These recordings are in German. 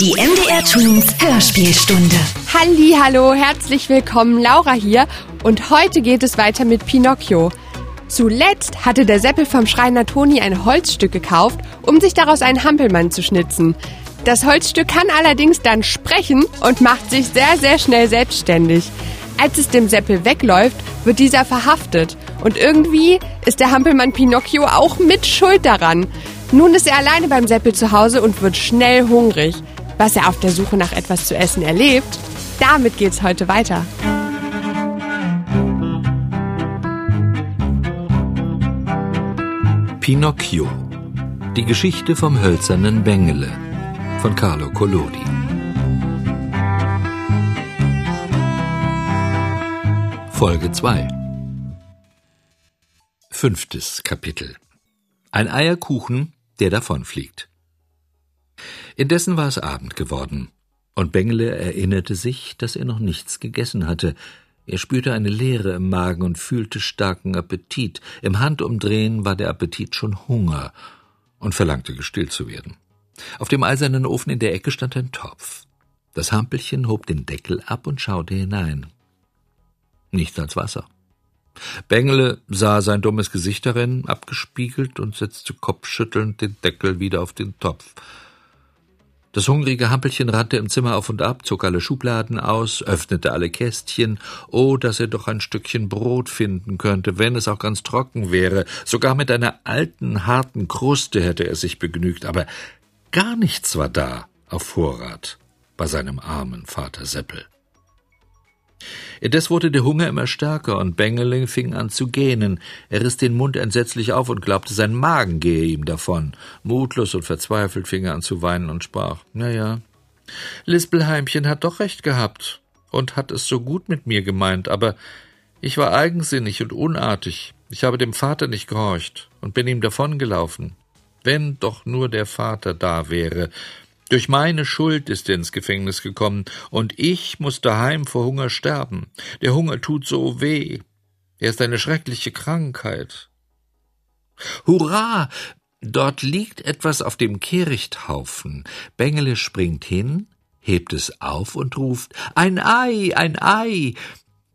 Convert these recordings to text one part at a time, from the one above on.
Die MDR Twins Hörspielstunde. Halli, hallo, herzlich willkommen, Laura hier und heute geht es weiter mit Pinocchio. Zuletzt hatte der Seppel vom Schreiner Toni ein Holzstück gekauft, um sich daraus einen Hampelmann zu schnitzen. Das Holzstück kann allerdings dann sprechen und macht sich sehr, sehr schnell selbstständig. Als es dem Seppel wegläuft, wird dieser verhaftet. Und irgendwie ist der Hampelmann Pinocchio auch mit Schuld daran. Nun ist er alleine beim Seppel zu Hause und wird schnell hungrig. Was er auf der Suche nach etwas zu essen erlebt, damit geht's heute weiter. Pinocchio. Die Geschichte vom hölzernen Bengele von Carlo Collodi. Folge 2 Fünftes Kapitel Ein Eierkuchen, der davonfliegt. Indessen war es Abend geworden, und Bengele erinnerte sich, dass er noch nichts gegessen hatte. Er spürte eine Leere im Magen und fühlte starken Appetit. Im Handumdrehen war der Appetit schon Hunger und verlangte gestillt zu werden. Auf dem eisernen Ofen in der Ecke stand ein Topf. Das Hampelchen hob den Deckel ab und schaute hinein. Nichts als Wasser. Bengele sah sein dummes Gesicht darin, abgespiegelt, und setzte kopfschüttelnd den Deckel wieder auf den Topf. Das hungrige Hampelchen rannte im Zimmer auf und ab, zog alle Schubladen aus, öffnete alle Kästchen. Oh, dass er doch ein Stückchen Brot finden könnte, wenn es auch ganz trocken wäre. Sogar mit einer alten, harten Kruste hätte er sich begnügt, aber gar nichts war da auf Vorrat bei seinem armen Vater Seppel. Indes wurde der Hunger immer stärker und Bengeling fing an zu gähnen. Er riss den Mund entsetzlich auf und glaubte, sein Magen gehe ihm davon. Mutlos und verzweifelt fing er an zu weinen und sprach, na ja, Lispelheimchen hat doch recht gehabt und hat es so gut mit mir gemeint, aber ich war eigensinnig und unartig. Ich habe dem Vater nicht gehorcht und bin ihm davongelaufen. Wenn doch nur der Vater da wäre, durch meine Schuld ist er ins Gefängnis gekommen, und ich muss daheim vor Hunger sterben. Der Hunger tut so weh. Er ist eine schreckliche Krankheit. Hurra! Dort liegt etwas auf dem Kehrichthaufen. Bengele springt hin, hebt es auf und ruft Ein Ei, ein Ei.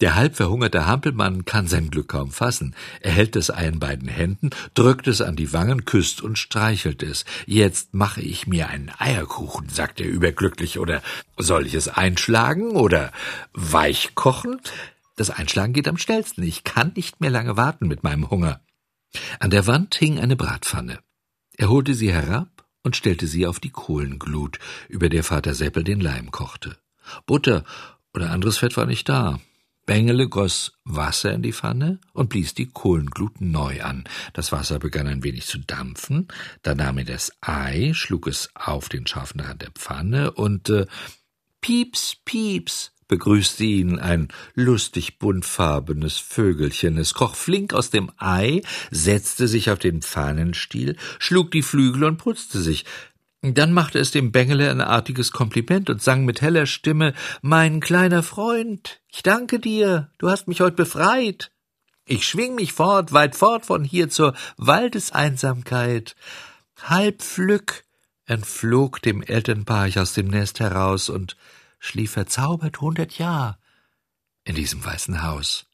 Der halb verhungerte Hampelmann kann sein Glück kaum fassen. Er hält das Ei in beiden Händen, drückt es an die Wangen, küsst und streichelt es. Jetzt mache ich mir einen Eierkuchen, sagt er überglücklich, oder soll ich es einschlagen oder weich kochen? Das Einschlagen geht am schnellsten. Ich kann nicht mehr lange warten mit meinem Hunger. An der Wand hing eine Bratpfanne. Er holte sie herab und stellte sie auf die Kohlenglut, über der Vater Seppel den Leim kochte. Butter oder anderes Fett war nicht da. Bengele goss Wasser in die Pfanne und blies die Kohlenglut neu an. Das Wasser begann ein wenig zu dampfen. Da nahm er das Ei, schlug es auf den scharfen Rand der Pfanne und äh, Pieps, Pieps, begrüßte ihn ein lustig buntfarbenes Vögelchen. Es kroch flink aus dem Ei, setzte sich auf den Pfannenstiel, schlug die Flügel und putzte sich. Dann machte es dem Bengele ein artiges Kompliment und sang mit heller Stimme Mein kleiner Freund, ich danke dir, du hast mich heut befreit. Ich schwing mich fort, weit fort von hier zur Waldeseinsamkeit. Halb Flück entflog dem Elternpaar ich aus dem Nest heraus und schlief verzaubert hundert Jahr in diesem weißen Haus.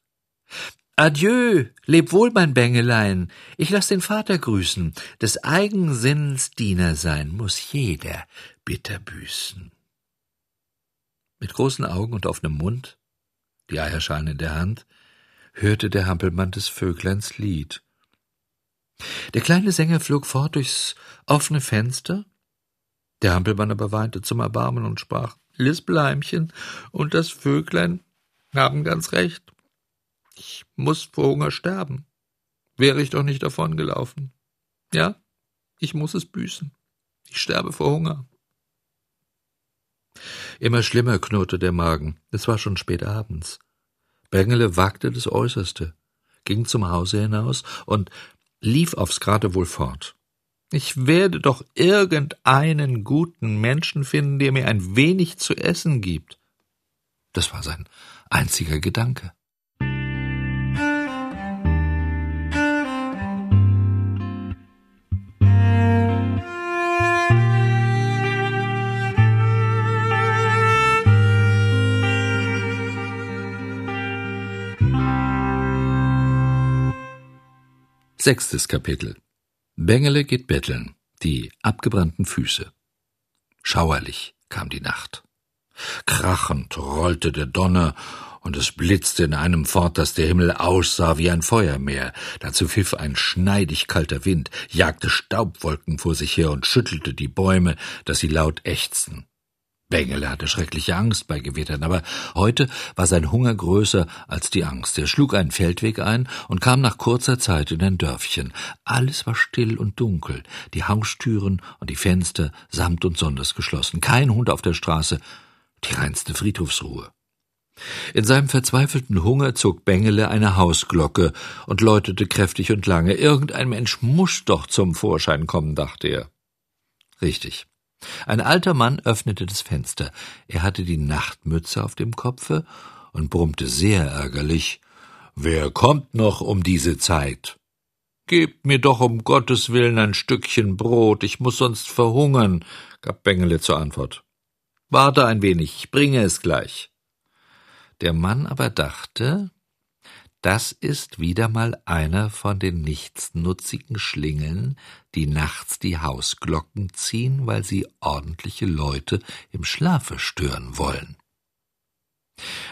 Adieu, leb wohl, mein Bengelein. Ich lass den Vater grüßen. Des Eigensinns Diener sein muss jeder bitter büßen. Mit großen Augen und offenem Mund, die Eierschalen in der Hand, hörte der Hampelmann des Vögleins Lied. Der kleine Sänger flog fort durchs offene Fenster. Der Hampelmann aber weinte zum Erbarmen und sprach, Lispelheimchen und das Vöglein haben ganz recht. Ich muss vor Hunger sterben. Wäre ich doch nicht davongelaufen. Ja, ich muss es büßen. Ich sterbe vor Hunger. Immer schlimmer knurrte der Magen. Es war schon spät abends. Bengele wagte das Äußerste, ging zum Hause hinaus und lief aufs Geratewohl fort. Ich werde doch irgendeinen guten Menschen finden, der mir ein wenig zu essen gibt. Das war sein einziger Gedanke. Sechstes Kapitel. Bengele geht betteln. Die abgebrannten Füße. Schauerlich kam die Nacht. Krachend rollte der Donner und es blitzte in einem fort, dass der Himmel aussah wie ein Feuermeer. Dazu pfiff ein schneidig kalter Wind, jagte Staubwolken vor sich her und schüttelte die Bäume, dass sie laut ächzten. Bengele hatte schreckliche Angst bei Gewittern, aber heute war sein Hunger größer als die Angst. Er schlug einen Feldweg ein und kam nach kurzer Zeit in ein Dörfchen. Alles war still und dunkel, die Haustüren und die Fenster samt und sonders geschlossen, kein Hund auf der Straße, die reinste Friedhofsruhe. In seinem verzweifelten Hunger zog Bengele eine Hausglocke und läutete kräftig und lange. Irgendein Mensch muss doch zum Vorschein kommen, dachte er. Richtig. Ein alter Mann öffnete das Fenster. Er hatte die Nachtmütze auf dem Kopfe und brummte sehr ärgerlich Wer kommt noch um diese Zeit? Gebt mir doch um Gottes willen ein Stückchen Brot, ich muss sonst verhungern, gab Bengele zur Antwort. Warte ein wenig, ich bringe es gleich. Der Mann aber dachte, das ist wieder mal einer von den nichtsnutzigen Schlingeln, die nachts die Hausglocken ziehen, weil sie ordentliche Leute im Schlafe stören wollen.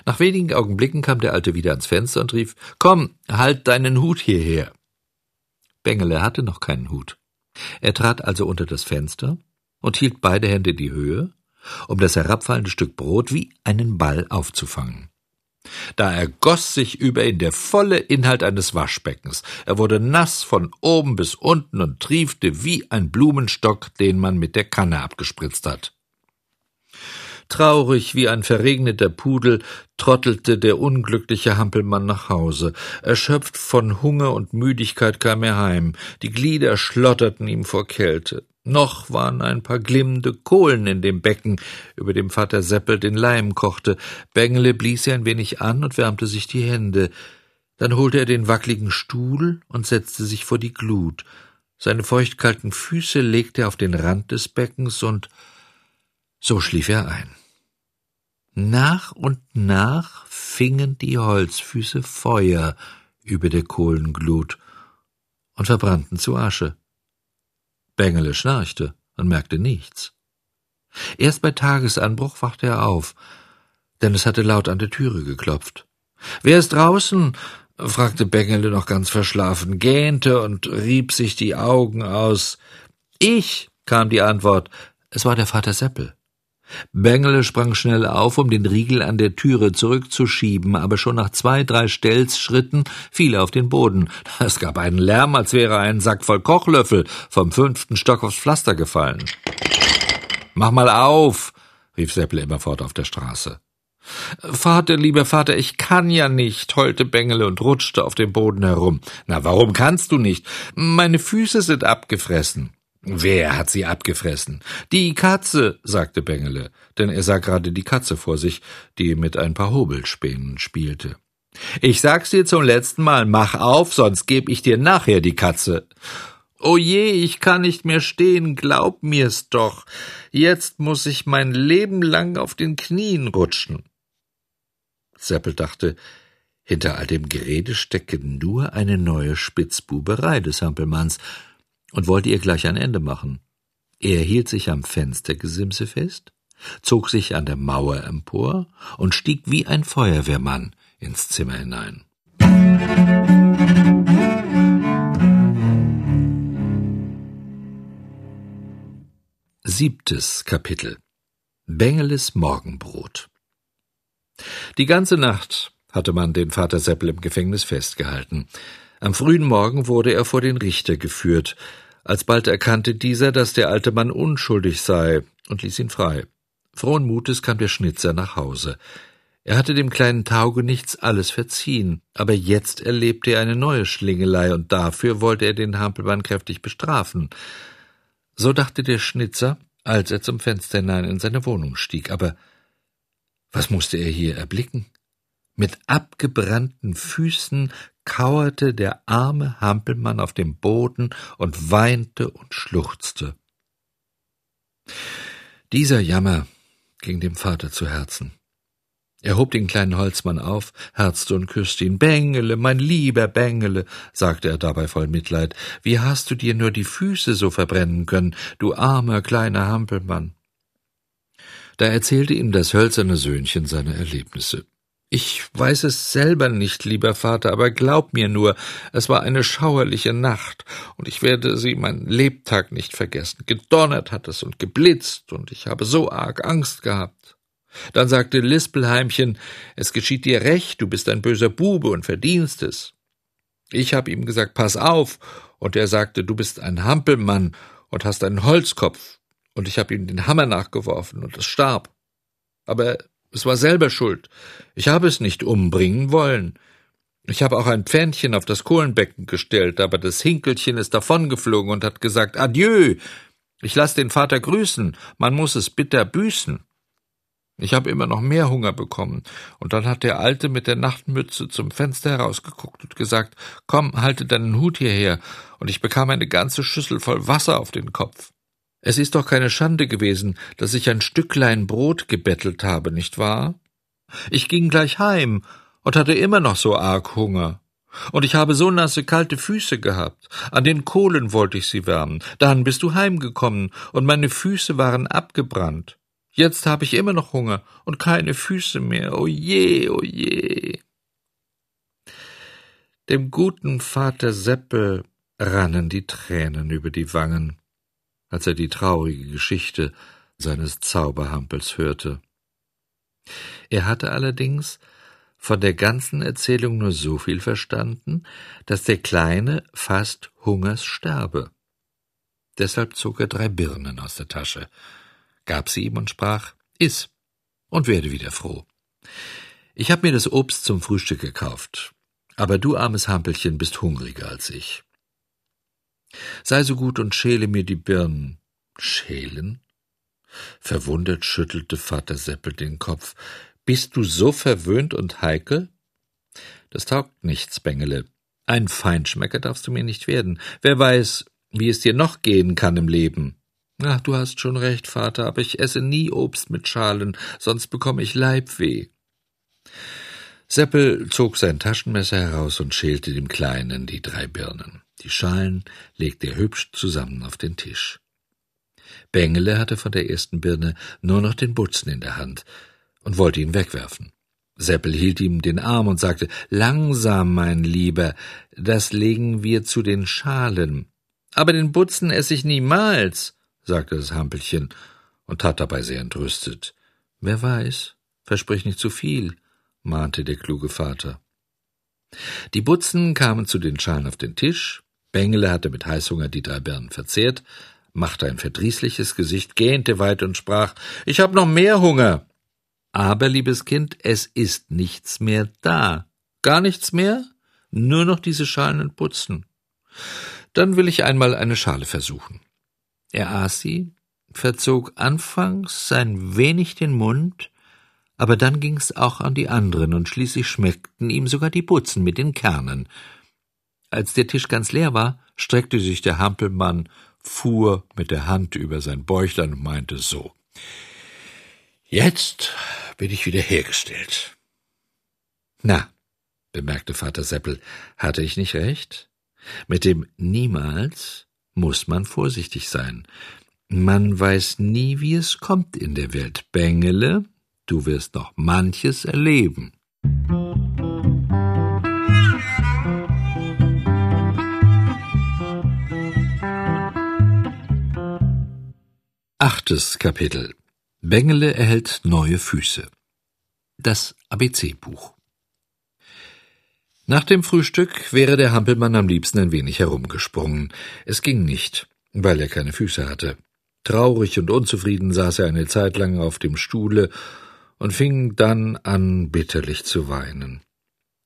Nach wenigen Augenblicken kam der Alte wieder ans Fenster und rief Komm, halt deinen Hut hierher. Bengele hatte noch keinen Hut. Er trat also unter das Fenster und hielt beide Hände in die Höhe, um das herabfallende Stück Brot wie einen Ball aufzufangen. Da ergoss sich über ihn der volle Inhalt eines Waschbeckens. Er wurde nass von oben bis unten und triefte wie ein Blumenstock, den man mit der Kanne abgespritzt hat. Traurig wie ein verregneter Pudel trottelte der unglückliche Hampelmann nach Hause. Erschöpft von Hunger und Müdigkeit kam er heim. Die Glieder schlotterten ihm vor Kälte. Noch waren ein paar glimmende Kohlen in dem Becken, über dem Vater Seppel den Leim kochte. Bengele blies er ein wenig an und wärmte sich die Hände. Dann holte er den wackligen Stuhl und setzte sich vor die Glut. Seine feuchtkalten Füße legte er auf den Rand des Beckens und so schlief er ein. Nach und nach fingen die Holzfüße Feuer über der Kohlenglut und verbrannten zu Asche. Bengele schnarchte und merkte nichts. Erst bei Tagesanbruch wachte er auf, denn es hatte laut an der Türe geklopft. Wer ist draußen? fragte Bengele noch ganz verschlafen, gähnte und rieb sich die Augen aus. Ich, kam die Antwort. Es war der Vater Seppel. Bengele sprang schnell auf, um den Riegel an der Türe zurückzuschieben, aber schon nach zwei, drei Stelzschritten fiel er auf den Boden. Es gab einen Lärm, als wäre ein Sack voll Kochlöffel vom fünften Stock aufs Pflaster gefallen. Mach mal auf, rief Sepple immerfort auf der Straße. Vater, lieber Vater, ich kann ja nicht, heulte Bengele und rutschte auf dem Boden herum. Na, warum kannst du nicht? Meine Füße sind abgefressen. Wer hat sie abgefressen? Die Katze, sagte Bengele, denn er sah gerade die Katze vor sich, die mit ein paar Hobelspänen spielte. Ich sag's dir zum letzten Mal, mach auf, sonst geb ich dir nachher die Katze. O je, ich kann nicht mehr stehen, glaub mir's doch. Jetzt muss ich mein Leben lang auf den Knien rutschen. Seppel dachte, hinter all dem Gerede stecke nur eine neue Spitzbuberei des Hampelmanns, und wollte ihr gleich ein Ende machen. Er hielt sich am Fenstergesimse fest, zog sich an der Mauer empor und stieg wie ein Feuerwehrmann ins Zimmer hinein. Siebtes Kapitel Bengeles Morgenbrot Die ganze Nacht hatte man den Vater Seppel im Gefängnis festgehalten. Am frühen Morgen wurde er vor den Richter geführt, Alsbald erkannte dieser, dass der alte Mann unschuldig sei und ließ ihn frei. Frohen Mutes kam der Schnitzer nach Hause. Er hatte dem kleinen Taugenichts alles verziehen, aber jetzt erlebte er eine neue Schlingelei und dafür wollte er den Hampelmann kräftig bestrafen. So dachte der Schnitzer, als er zum Fenster hinein in seine Wohnung stieg. Aber was musste er hier erblicken? Mit abgebrannten Füßen kauerte der arme Hampelmann auf dem Boden und weinte und schluchzte. Dieser Jammer ging dem Vater zu Herzen. Er hob den kleinen Holzmann auf, herzte und küsste ihn. Bengele, mein lieber Bengele, sagte er dabei voll Mitleid, wie hast du dir nur die Füße so verbrennen können, du armer kleiner Hampelmann? Da erzählte ihm das hölzerne Söhnchen seine Erlebnisse. Ich weiß es selber nicht, lieber Vater, aber glaub mir nur, es war eine schauerliche Nacht, und ich werde sie mein Lebtag nicht vergessen. Gedonnert hat es und geblitzt, und ich habe so arg Angst gehabt. Dann sagte Lispelheimchen, es geschieht dir recht, du bist ein böser Bube und verdienst es. Ich habe ihm gesagt, pass auf, und er sagte, du bist ein Hampelmann und hast einen Holzkopf, und ich habe ihm den Hammer nachgeworfen, und es starb. Aber es war selber schuld. Ich habe es nicht umbringen wollen. Ich habe auch ein Pfähnchen auf das Kohlenbecken gestellt, aber das Hinkelchen ist davongeflogen und hat gesagt, Adieu. Ich lass den Vater grüßen, man muss es bitter büßen. Ich habe immer noch mehr Hunger bekommen, und dann hat der Alte mit der Nachtmütze zum Fenster herausgeguckt und gesagt, komm, halte deinen Hut hierher, und ich bekam eine ganze Schüssel voll Wasser auf den Kopf. Es ist doch keine Schande gewesen, dass ich ein Stücklein Brot gebettelt habe, nicht wahr? Ich ging gleich heim und hatte immer noch so arg Hunger. Und ich habe so nasse kalte Füße gehabt. An den Kohlen wollte ich sie wärmen. Dann bist du heimgekommen, und meine Füße waren abgebrannt. Jetzt habe ich immer noch Hunger und keine Füße mehr. O je, o je. Dem guten Vater Seppel rannen die Tränen über die Wangen, als er die traurige Geschichte seines Zauberhampels hörte. Er hatte allerdings von der ganzen Erzählung nur so viel verstanden, dass der Kleine fast Hungers sterbe. Deshalb zog er drei Birnen aus der Tasche gab sie ihm und sprach Iss und werde wieder froh. Ich hab mir das Obst zum Frühstück gekauft, aber du armes Hampelchen bist hungriger als ich. Sei so gut und schäle mir die Birnen. Schälen? Verwundert schüttelte Vater Seppel den Kopf. Bist du so verwöhnt und heikel? Das taugt nichts, Bengele. Ein Feinschmecker darfst du mir nicht werden. Wer weiß, wie es dir noch gehen kann im Leben. Ach, du hast schon recht, Vater, aber ich esse nie Obst mit Schalen, sonst bekomme ich Leibweh. Seppel zog sein Taschenmesser heraus und schälte dem Kleinen die drei Birnen. Die Schalen legte er hübsch zusammen auf den Tisch. Bengele hatte von der ersten Birne nur noch den Butzen in der Hand und wollte ihn wegwerfen. Seppel hielt ihm den Arm und sagte, Langsam, mein Lieber, das legen wir zu den Schalen. Aber den Butzen esse ich niemals sagte das Hampelchen und tat dabei sehr entrüstet. Wer weiß, versprich nicht zu viel, mahnte der kluge Vater. Die Butzen kamen zu den Schalen auf den Tisch, Bengele hatte mit Heißhunger die drei Birnen verzehrt, machte ein verdrießliches Gesicht, gähnte weit und sprach Ich hab noch mehr Hunger. Aber, liebes Kind, es ist nichts mehr da. Gar nichts mehr? Nur noch diese Schalen und Butzen. Dann will ich einmal eine Schale versuchen. Er aß sie, verzog anfangs ein wenig den Mund, aber dann ging's auch an die anderen, und schließlich schmeckten ihm sogar die Butzen mit den Kernen. Als der Tisch ganz leer war, streckte sich der Hampelmann, fuhr mit der Hand über sein Bäuchlein und meinte so Jetzt bin ich wieder hergestellt. Na, bemerkte Vater Seppel, hatte ich nicht recht? Mit dem niemals muss man vorsichtig sein. Man weiß nie, wie es kommt in der Welt. Bengele, du wirst noch manches erleben. Achtes Kapitel Bengele erhält neue Füße. Das ABC-Buch nach dem Frühstück wäre der Hampelmann am liebsten ein wenig herumgesprungen. Es ging nicht, weil er keine Füße hatte. Traurig und unzufrieden saß er eine Zeit lang auf dem Stuhle und fing dann an, bitterlich zu weinen.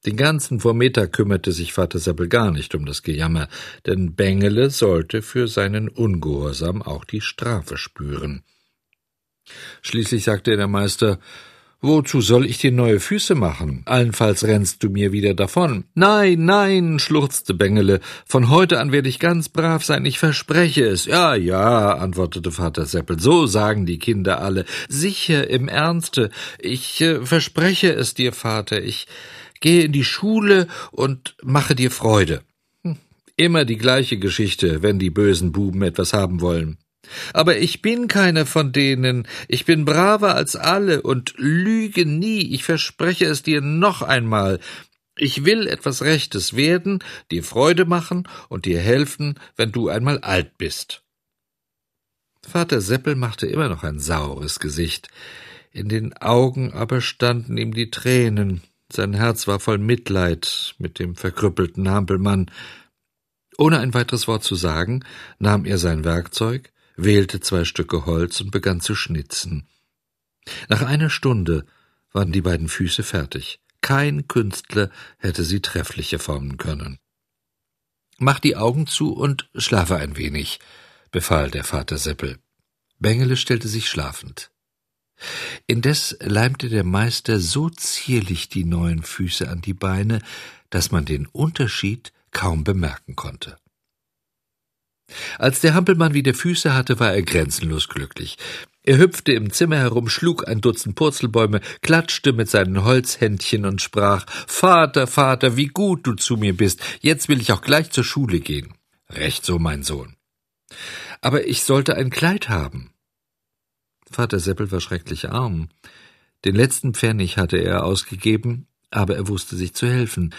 Den ganzen Vormittag kümmerte sich Vater Seppel gar nicht um das Gejammer, denn Bengele sollte für seinen Ungehorsam auch die Strafe spüren. Schließlich sagte der Meister, Wozu soll ich dir neue Füße machen? Allenfalls rennst du mir wieder davon. Nein, nein, schluchzte Bengele. Von heute an werde ich ganz brav sein, ich verspreche es. Ja, ja, antwortete Vater Seppel. So sagen die Kinder alle. Sicher, im Ernste. Ich äh, verspreche es dir, Vater. Ich gehe in die Schule und mache dir Freude. Hm, immer die gleiche Geschichte, wenn die bösen Buben etwas haben wollen. Aber ich bin keiner von denen, ich bin braver als alle und lüge nie, ich verspreche es dir noch einmal. Ich will etwas Rechtes werden, dir Freude machen und dir helfen, wenn du einmal alt bist. Vater Seppel machte immer noch ein saures Gesicht, in den Augen aber standen ihm die Tränen, sein Herz war voll Mitleid mit dem verkrüppelten Hampelmann. Ohne ein weiteres Wort zu sagen, nahm er sein Werkzeug, wählte zwei Stücke Holz und begann zu schnitzen. Nach einer Stunde waren die beiden Füße fertig. Kein Künstler hätte sie trefflicher formen können. Mach die Augen zu und schlafe ein wenig, befahl der Vater Seppel. Bengele stellte sich schlafend. Indes leimte der Meister so zierlich die neuen Füße an die Beine, dass man den Unterschied kaum bemerken konnte. Als der Hampelmann wieder Füße hatte, war er grenzenlos glücklich. Er hüpfte im Zimmer herum, schlug ein Dutzend Purzelbäume, klatschte mit seinen Holzhändchen und sprach Vater, Vater, wie gut du zu mir bist, jetzt will ich auch gleich zur Schule gehen. Recht so, mein Sohn. Aber ich sollte ein Kleid haben. Vater Seppel war schrecklich arm. Den letzten Pfennig hatte er ausgegeben, aber er wusste sich zu helfen.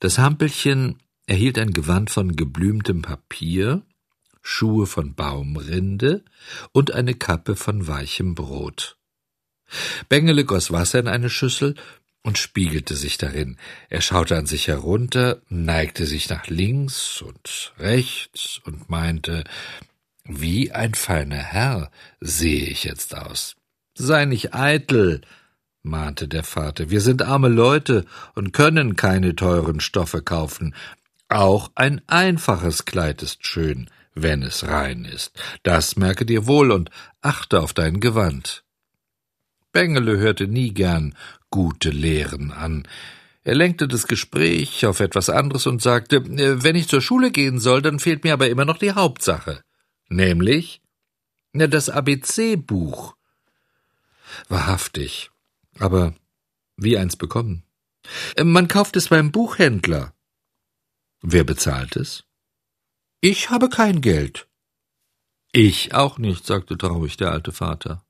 Das Hampelchen erhielt ein Gewand von geblümtem Papier, Schuhe von Baumrinde und eine Kappe von weichem Brot. Bengele goss Wasser in eine Schüssel und spiegelte sich darin. Er schaute an sich herunter, neigte sich nach links und rechts und meinte, wie ein feiner Herr sehe ich jetzt aus. Sei nicht eitel, mahnte der Vater. Wir sind arme Leute und können keine teuren Stoffe kaufen. Auch ein einfaches Kleid ist schön wenn es rein ist. Das merke dir wohl und achte auf dein Gewand. Bengele hörte nie gern gute Lehren an. Er lenkte das Gespräch auf etwas anderes und sagte, äh, wenn ich zur Schule gehen soll, dann fehlt mir aber immer noch die Hauptsache. Nämlich das ABC-Buch. Wahrhaftig. Aber wie eins bekommen? Äh, man kauft es beim Buchhändler. Wer bezahlt es? Ich habe kein Geld. Ich auch nicht, sagte traurig der alte Vater.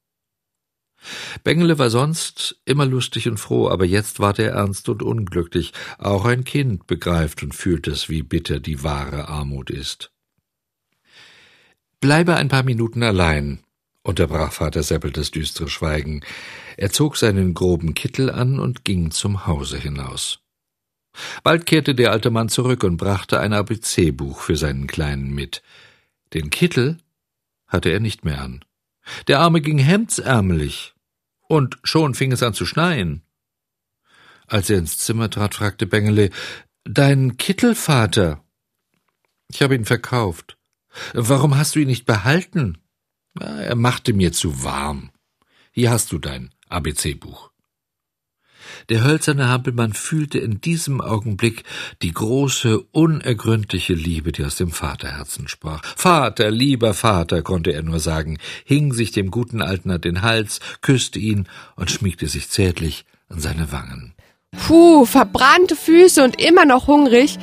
Bengele war sonst immer lustig und froh, aber jetzt war er ernst und unglücklich. Auch ein Kind begreift und fühlt es, wie bitter die wahre Armut ist. Bleibe ein paar Minuten allein, unterbrach Vater Seppel das düstere Schweigen. Er zog seinen groben Kittel an und ging zum Hause hinaus. Bald kehrte der alte Mann zurück und brachte ein ABC-Buch für seinen Kleinen mit. Den Kittel hatte er nicht mehr an. Der Arme ging hemdsärmelig, und schon fing es an zu schneien. Als er ins Zimmer trat, fragte Bengele, Dein Kittel, Vater? Ich habe ihn verkauft. Warum hast du ihn nicht behalten? Er machte mir zu warm. Hier hast du dein ABC-Buch. Der hölzerne Hampelmann fühlte in diesem Augenblick die große, unergründliche Liebe, die aus dem Vaterherzen sprach. Vater, lieber Vater, konnte er nur sagen, hing sich dem guten Alten an den Hals, küsste ihn und schmiegte sich zärtlich an seine Wangen. Puh, verbrannte Füße und immer noch hungrig.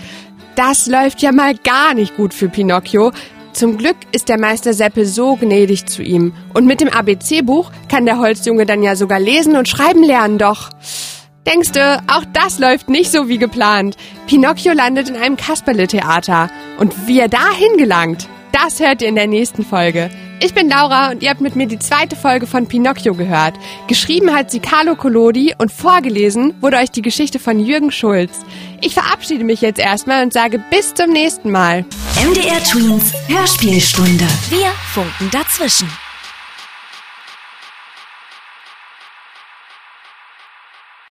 Das läuft ja mal gar nicht gut für Pinocchio. Zum Glück ist der Meister Seppel so gnädig zu ihm. Und mit dem ABC-Buch kann der Holzjunge dann ja sogar lesen und schreiben lernen, doch. Denkst du, auch das läuft nicht so wie geplant. Pinocchio landet in einem Kasperle-Theater. Und wie er dahin gelangt, das hört ihr in der nächsten Folge. Ich bin Laura und ihr habt mit mir die zweite Folge von Pinocchio gehört. Geschrieben hat sie Carlo Collodi und vorgelesen wurde euch die Geschichte von Jürgen Schulz. Ich verabschiede mich jetzt erstmal und sage bis zum nächsten Mal. MDR Twins Hörspielstunde. Wir funken dazwischen.